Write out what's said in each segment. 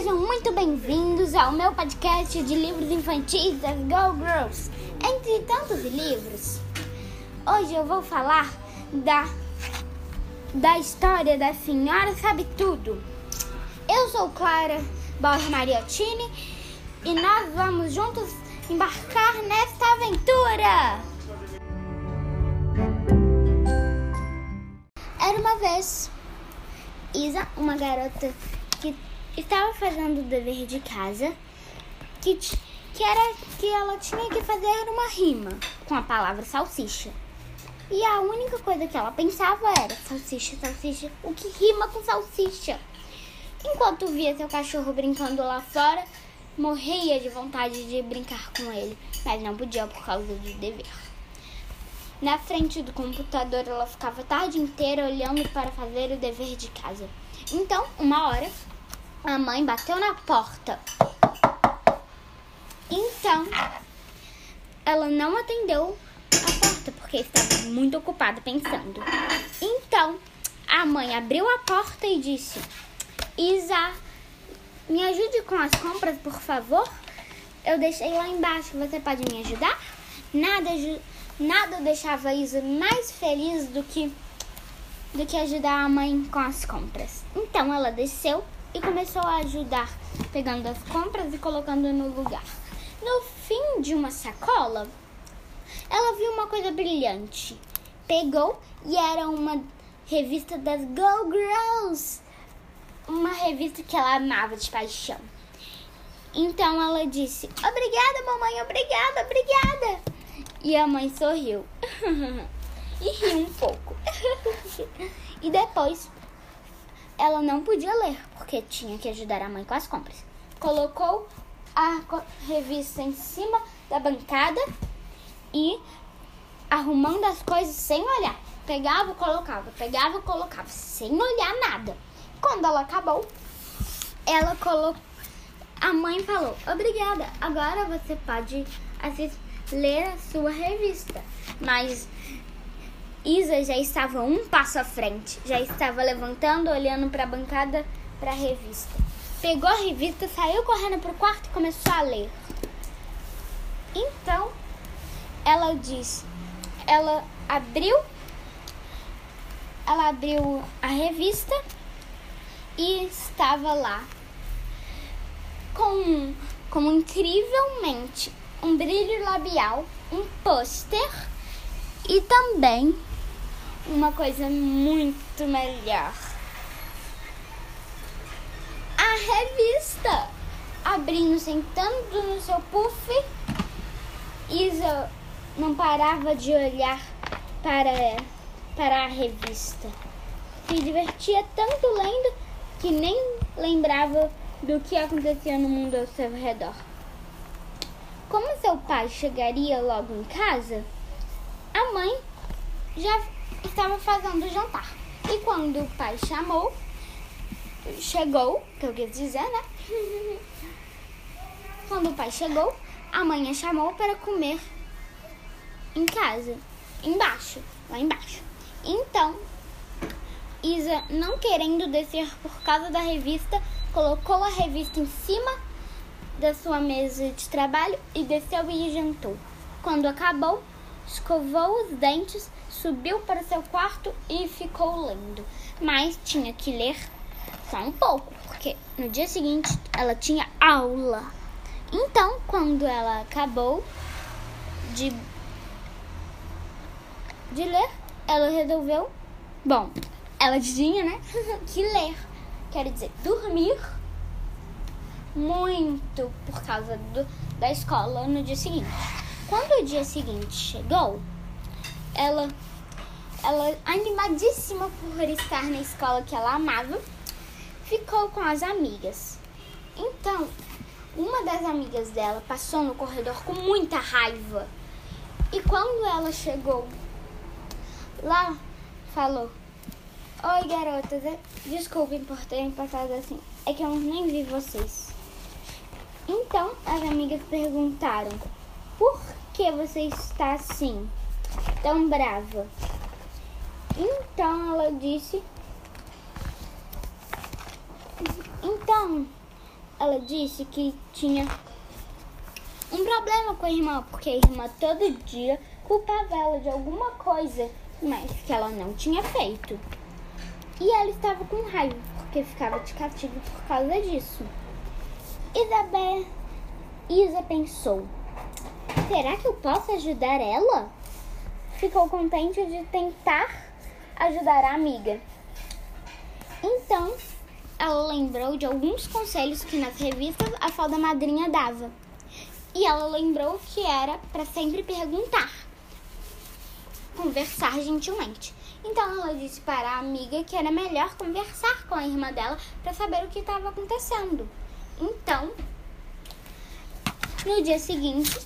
Sejam muito bem-vindos ao meu podcast de livros infantis das Go Girls. Entre tantos livros, hoje eu vou falar da, da história da Senhora Sabe Tudo. Eu sou Clara Borges Mariottini e nós vamos juntos embarcar nesta aventura. Era uma vez Isa, uma garota estava fazendo o dever de casa, que, que era que ela tinha que fazer uma rima com a palavra salsicha. E a única coisa que ela pensava era salsicha, salsicha, o que rima com salsicha. Enquanto via seu cachorro brincando lá fora, morria de vontade de brincar com ele, mas não podia por causa do dever. Na frente do computador, ela ficava a tarde inteira olhando para fazer o dever de casa. Então, uma hora, a mãe bateu na porta. Então, ela não atendeu a porta porque estava muito ocupada pensando. Então, a mãe abriu a porta e disse: Isa, me ajude com as compras, por favor? Eu deixei lá embaixo, você pode me ajudar? Nada Nada deixava Isa mais feliz do que do que ajudar a mãe com as compras. Então ela desceu e começou a ajudar, pegando as compras e colocando no lugar. No fim de uma sacola, ela viu uma coisa brilhante. Pegou e era uma revista das Go Girls, uma revista que ela amava de paixão. Então ela disse: Obrigada, mamãe, obrigada, obrigada. E a mãe sorriu. e riu um pouco. e depois ela não podia ler, porque tinha que ajudar a mãe com as compras. Colocou a revista em cima da bancada e arrumando as coisas sem olhar. Pegava, colocava, pegava, colocava, sem olhar nada. Quando ela acabou, ela colocou. A mãe falou: Obrigada, agora você pode assistir ler a sua revista. Mas Isa já estava um passo à frente, já estava levantando, olhando para a bancada para a revista. Pegou a revista, saiu correndo para o quarto e começou a ler. Então, ela disse, ela abriu, ela abriu a revista e estava lá com, com incrivelmente um brilho labial, um pôster e também uma coisa muito melhor. A revista. Abrindo, sentando no seu puff, Isa não parava de olhar para, para a revista. Se divertia tanto lendo que nem lembrava do que acontecia no mundo ao seu redor. Como seu pai chegaria logo em casa, a mãe já estava fazendo o jantar. E quando o pai chamou, chegou, que eu quis dizer, né? Quando o pai chegou, a mãe a chamou para comer em casa, embaixo, lá embaixo. Então, Isa, não querendo descer por causa da revista, colocou a revista em cima da sua mesa de trabalho e desceu e jantou. Quando acabou, escovou os dentes, subiu para seu quarto e ficou lendo. Mas tinha que ler só um pouco, porque no dia seguinte ela tinha aula. Então, quando ela acabou de, de ler, ela resolveu. Bom, ela tinha, né? que ler. Quer dizer, dormir muito por causa do, da escola no dia seguinte. Quando o dia seguinte chegou, ela, ela animadíssima por estar na escola que ela amava, ficou com as amigas. Então, uma das amigas dela passou no corredor com muita raiva. E quando ela chegou lá, falou: Oi, garotas, é, desculpem por terem passado assim. É que eu nem vi vocês. Então as amigas perguntaram: Por que você está assim, tão brava? Então ela disse: Então, ela disse que tinha um problema com a irmã, porque a irmã todo dia culpava ela de alguma coisa, mas que ela não tinha feito. E ela estava com raiva, porque ficava de castigo por causa disso. Isabel, Isa pensou: será que eu posso ajudar ela? Ficou contente de tentar ajudar a amiga. Então, ela lembrou de alguns conselhos que nas revistas a falda madrinha dava. E ela lembrou que era para sempre perguntar, conversar gentilmente. Então ela disse para a amiga que era melhor conversar com a irmã dela para saber o que estava acontecendo. Então, no dia seguinte,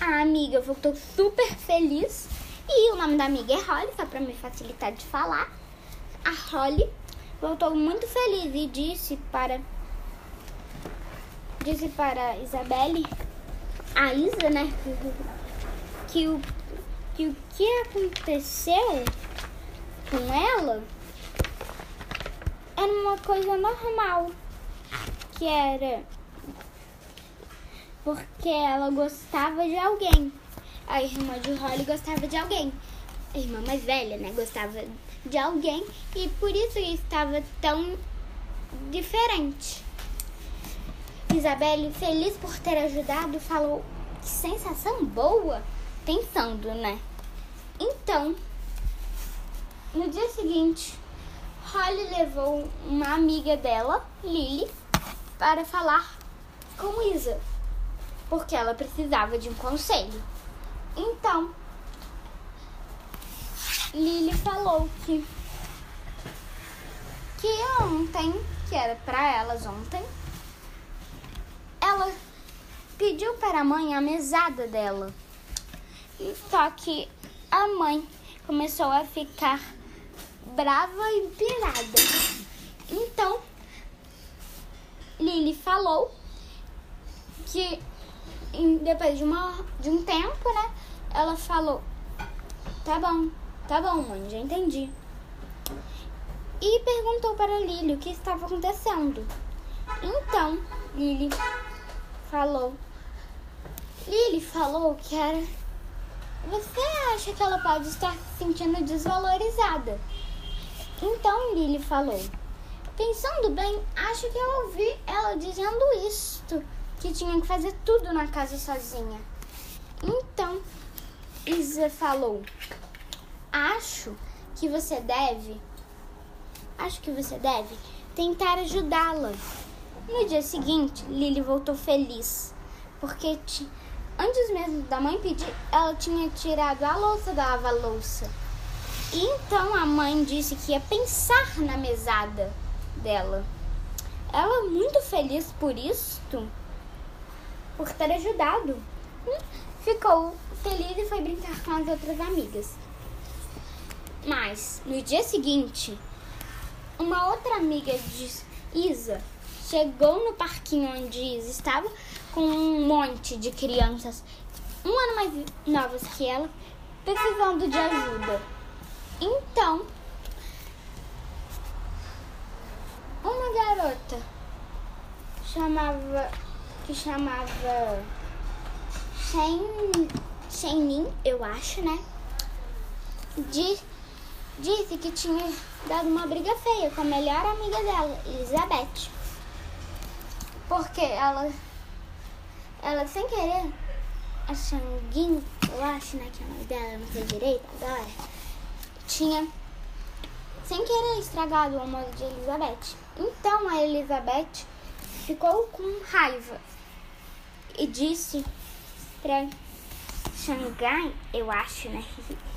a amiga voltou super feliz e o nome da amiga é Holly, só para me facilitar de falar. A Holly voltou muito feliz e disse para disse para Isabelle, a Isa, né, que o que o que aconteceu com ela era uma coisa normal, que era porque ela gostava de alguém. A irmã de Holly gostava de alguém. A irmã mais velha, né, gostava de alguém e por isso estava tão diferente. Isabelle, feliz por ter ajudado, falou que sensação boa, pensando, né? Então, no dia seguinte, Holly levou uma amiga dela, Lily, para falar com Isa, porque ela precisava de um conselho. Então, Lily falou que que ontem, que era para elas ontem, ela pediu para a mãe a mesada dela. Só que a mãe começou a ficar brava e pirada. Então, Lily falou que depois de, uma, de um tempo, né? Ela falou: Tá bom, tá bom, mãe, já entendi. E perguntou para Lily o que estava acontecendo. Então, Lily falou: Lily falou que era. Você acha que ela pode estar se sentindo desvalorizada? Então Lily falou: Pensando bem, acho que eu ouvi ela dizendo isto, que tinha que fazer tudo na casa sozinha. Então Isa falou: Acho que você deve. Acho que você deve tentar ajudá-la. No dia seguinte, Lily voltou feliz, porque antes mesmo da mãe pedir, ela tinha tirado a louça da lava-louça. Então a mãe disse que ia pensar na mesada dela. Ela muito feliz por isto, por ter ajudado. Ficou feliz e foi brincar com as outras amigas. Mas no dia seguinte, uma outra amiga de Isa chegou no parquinho onde Isa estava com um monte de crianças um ano mais novas que ela, precisando de ajuda. Então, uma garota chamava que chamava Shen, Shenin, eu acho, né? De, disse que tinha dado uma briga feia com a melhor amiga dela, Elizabeth. Porque ela ela sem querer a Shangin, eu acho, né, que é o nome dela, não sei direito agora tinha, sem querer, estragado o almoço de Elizabeth. Então a Elizabeth ficou com raiva e disse para Xangai, eu acho, né,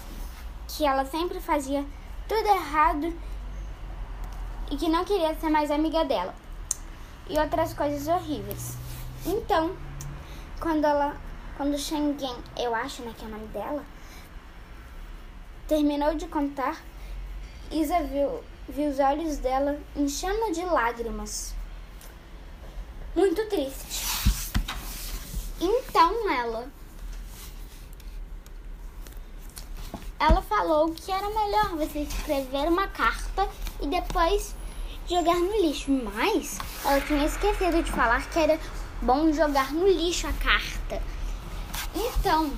que ela sempre fazia tudo errado e que não queria ser mais amiga dela. E outras coisas horríveis. Então, quando ela, quando Shanggen, eu acho, né, que é o nome dela, Terminou de contar, Isa viu, viu os olhos dela enchendo de lágrimas. Muito triste. Então ela. Ela falou que era melhor você escrever uma carta e depois jogar no lixo, mas ela tinha esquecido de falar que era bom jogar no lixo a carta. Então,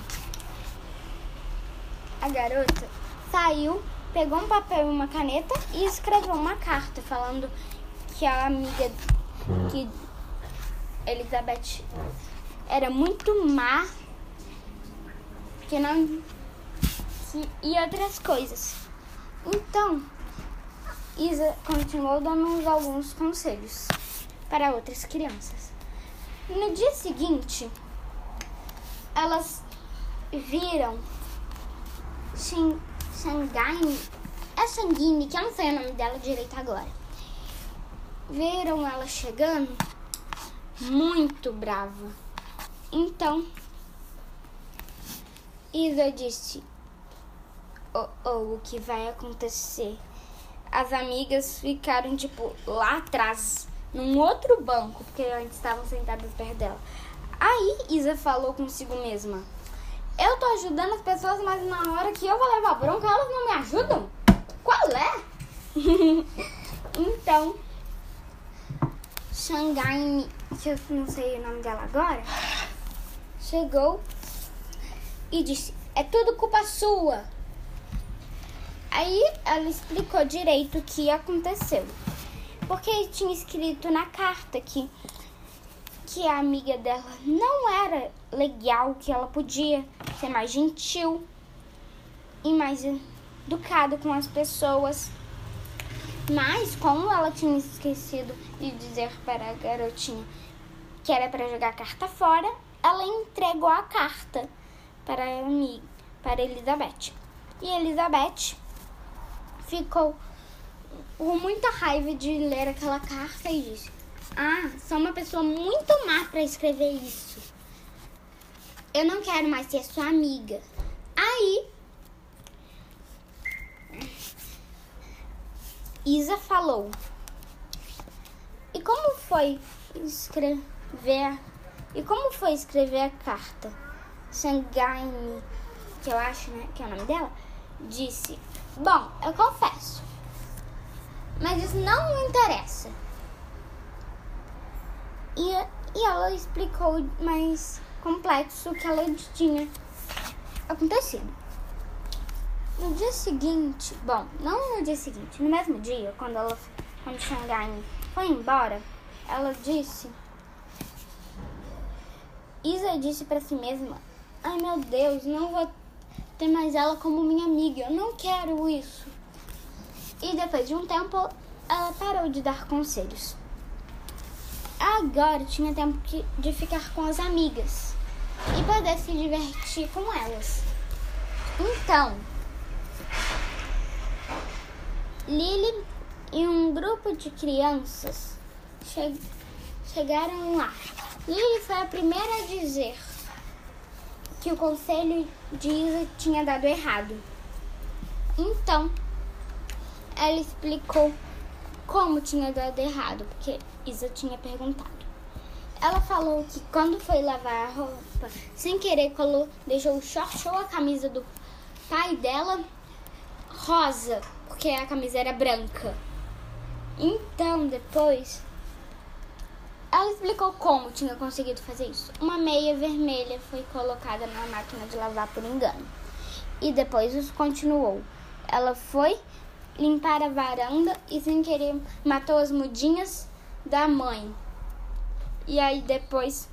a garota saiu, pegou um papel e uma caneta e escreveu uma carta falando que a amiga que Elizabeth era muito má, que não e outras coisas. Então, Isa continuou dando alguns conselhos para outras crianças. No dia seguinte, elas viram Shanghain, é Sanguine, que eu não sei o nome dela direito agora. Viram ela chegando muito brava. Então, Isa disse: oh, oh, o que vai acontecer? As amigas ficaram, tipo, lá atrás, num outro banco, porque antes estavam sentadas perto dela. Aí Isa falou consigo mesma: Eu tô ajudando as pessoas, mas na hora que eu vou levar bronca, elas não me ajudam? Qual é? então, Xangai, que eu não sei o nome dela agora, chegou e disse: É tudo culpa sua. Aí ela explicou direito o que aconteceu. Porque tinha escrito na carta que, que a amiga dela não era legal, que ela podia ser mais gentil e mais educada com as pessoas. Mas, como ela tinha esquecido de dizer para a garotinha que era para jogar a carta fora, ela entregou a carta para a amiga, para Elizabeth. E Elizabeth ficou com muita raiva de ler aquela carta e disse: Ah, sou uma pessoa muito má para escrever isso. Eu não quero mais ser sua amiga. Aí Isa falou. E como foi escrever? E como foi escrever a carta? Sangaine, que eu acho, né, que é o nome dela, disse: Bom, eu confesso, mas isso não me interessa. E, e ela explicou mais complexo o que ela tinha acontecido. No dia seguinte, bom, não no dia seguinte, no mesmo dia, quando ela, quando Xangai foi embora, ela disse, Isa disse para si mesma, ai meu Deus, não vou ter mais ela como minha amiga, eu não quero isso. E depois de um tempo, ela parou de dar conselhos. Agora tinha tempo de ficar com as amigas e poder se divertir com elas. Então, Lily e um grupo de crianças che chegaram lá. Lily foi a primeira a dizer que o conselho de Isa tinha dado errado. Então, ela explicou como tinha dado errado, porque Isa tinha perguntado. Ela falou que quando foi lavar a roupa, sem querer, colou, deixou o short ou a camisa do pai dela rosa, porque a camisa era branca. Então, depois, ela explicou como tinha conseguido fazer isso. Uma meia vermelha foi colocada na máquina de lavar por engano. E depois isso continuou. Ela foi limpar a varanda e sem querer matou as mudinhas da mãe. E aí depois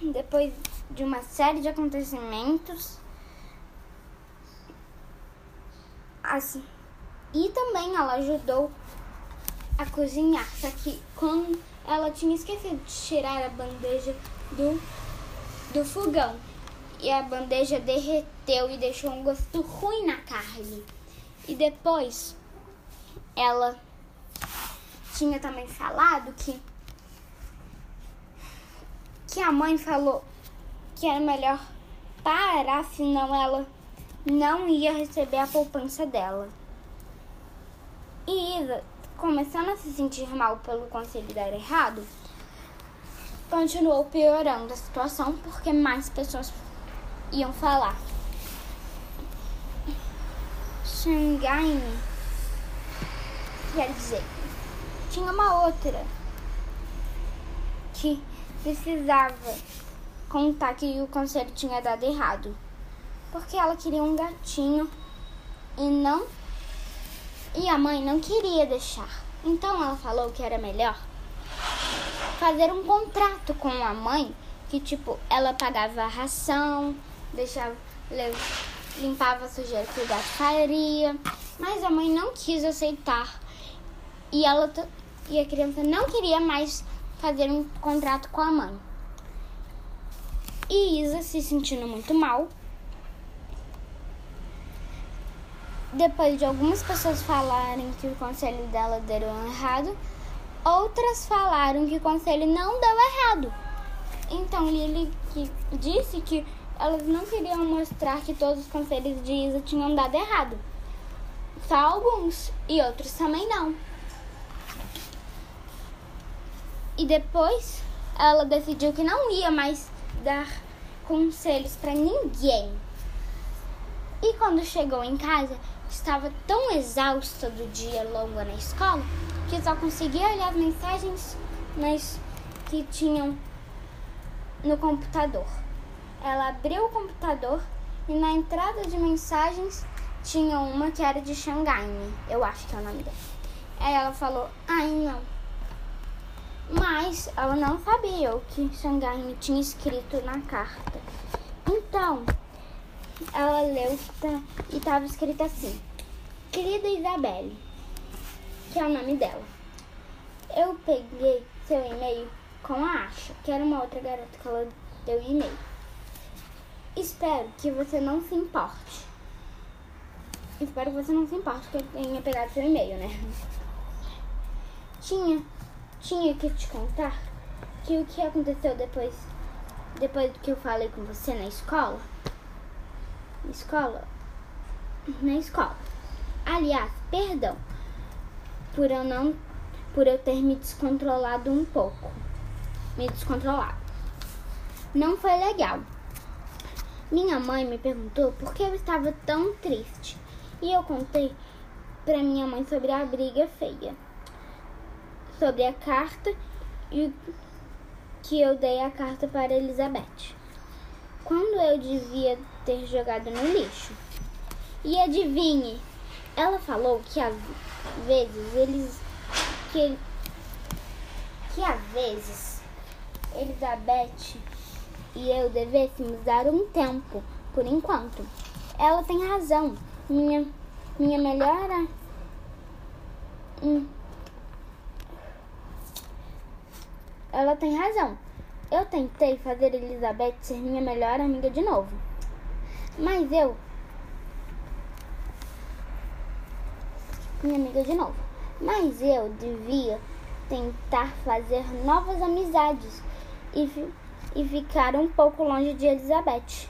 depois de uma série de acontecimentos assim, e também ela ajudou a cozinhar, só que quando ela tinha esquecido de tirar a bandeja do, do fogão. E a bandeja derreteu e deixou um gosto ruim na carne. E depois ela tinha também falado que que a mãe falou que era melhor parar, senão ela não ia receber a poupança dela. E Isa começando a se sentir mal pelo conselho dar errado, continuou piorando a situação porque mais pessoas iam falar. Xangai quero dizer. Tinha uma outra que precisava contar que o conselho tinha dado errado. Porque ela queria um gatinho e não. E a mãe não queria deixar. Então ela falou que era melhor fazer um contrato com a mãe que tipo ela pagava a ração, deixava limpava a sujeira que o gato faria, mas a mãe não quis aceitar e ela e a criança não queria mais fazer um contrato com a mãe. E Isa se sentindo muito mal. Depois de algumas pessoas falarem que o conselho dela deu errado, outras falaram que o conselho não deu errado. Então Lily que disse que elas não queriam mostrar que todos os conselhos de Isa tinham dado errado. Só alguns e outros também não. E depois ela decidiu que não ia mais dar conselhos para ninguém. E quando chegou em casa, estava tão exausta do dia longo na escola que só conseguia olhar as mensagens nas, que tinham no computador. Ela abriu o computador e na entrada de mensagens tinha uma que era de Xangai, eu acho que é o nome dela. Aí ela falou: Ai, não mas ela não sabia o que Xangai tinha escrito na carta. Então, ela leu e estava escrito assim: Querida Isabelle, que é o nome dela. Eu peguei seu e-mail com a Asha, que era uma outra garota que ela deu e-mail. Espero que você não se importe. Espero que você não se importe que eu tenha pegado seu e-mail, né? Tinha tinha que te contar que o que aconteceu depois depois que eu falei com você na escola. Escola? Na escola. Aliás, perdão por eu não por eu ter me descontrolado um pouco. Me descontrolado. Não foi legal. Minha mãe me perguntou por que eu estava tão triste. E eu contei para minha mãe sobre a briga feia sobre a carta e que eu dei a carta para Elizabeth. Quando eu devia ter jogado no lixo. E adivinhe, ela falou que às vezes eles que que às vezes Elizabeth e eu devêssemos dar um tempo por enquanto. Ela tem razão. Minha minha melhor hum, ela tem razão. Eu tentei fazer Elizabeth ser minha melhor amiga de novo. Mas eu. Minha amiga de novo. Mas eu devia tentar fazer novas amizades e, e ficar um pouco longe de Elizabeth.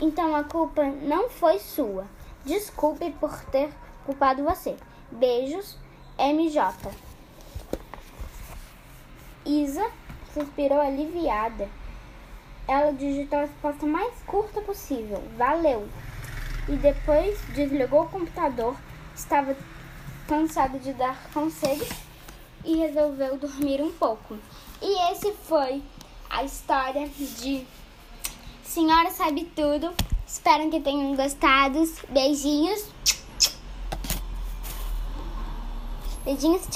Então a culpa não foi sua. Desculpe por ter culpado você. Beijos, MJ. Isa suspirou aliviada. Ela digitou a resposta mais curta possível. Valeu! E depois desligou o computador. Estava cansada de dar conselhos e resolveu dormir um pouco. E esse foi a história de Senhora Sabe Tudo. Espero que tenham gostado. Beijinhos. Beijinhos.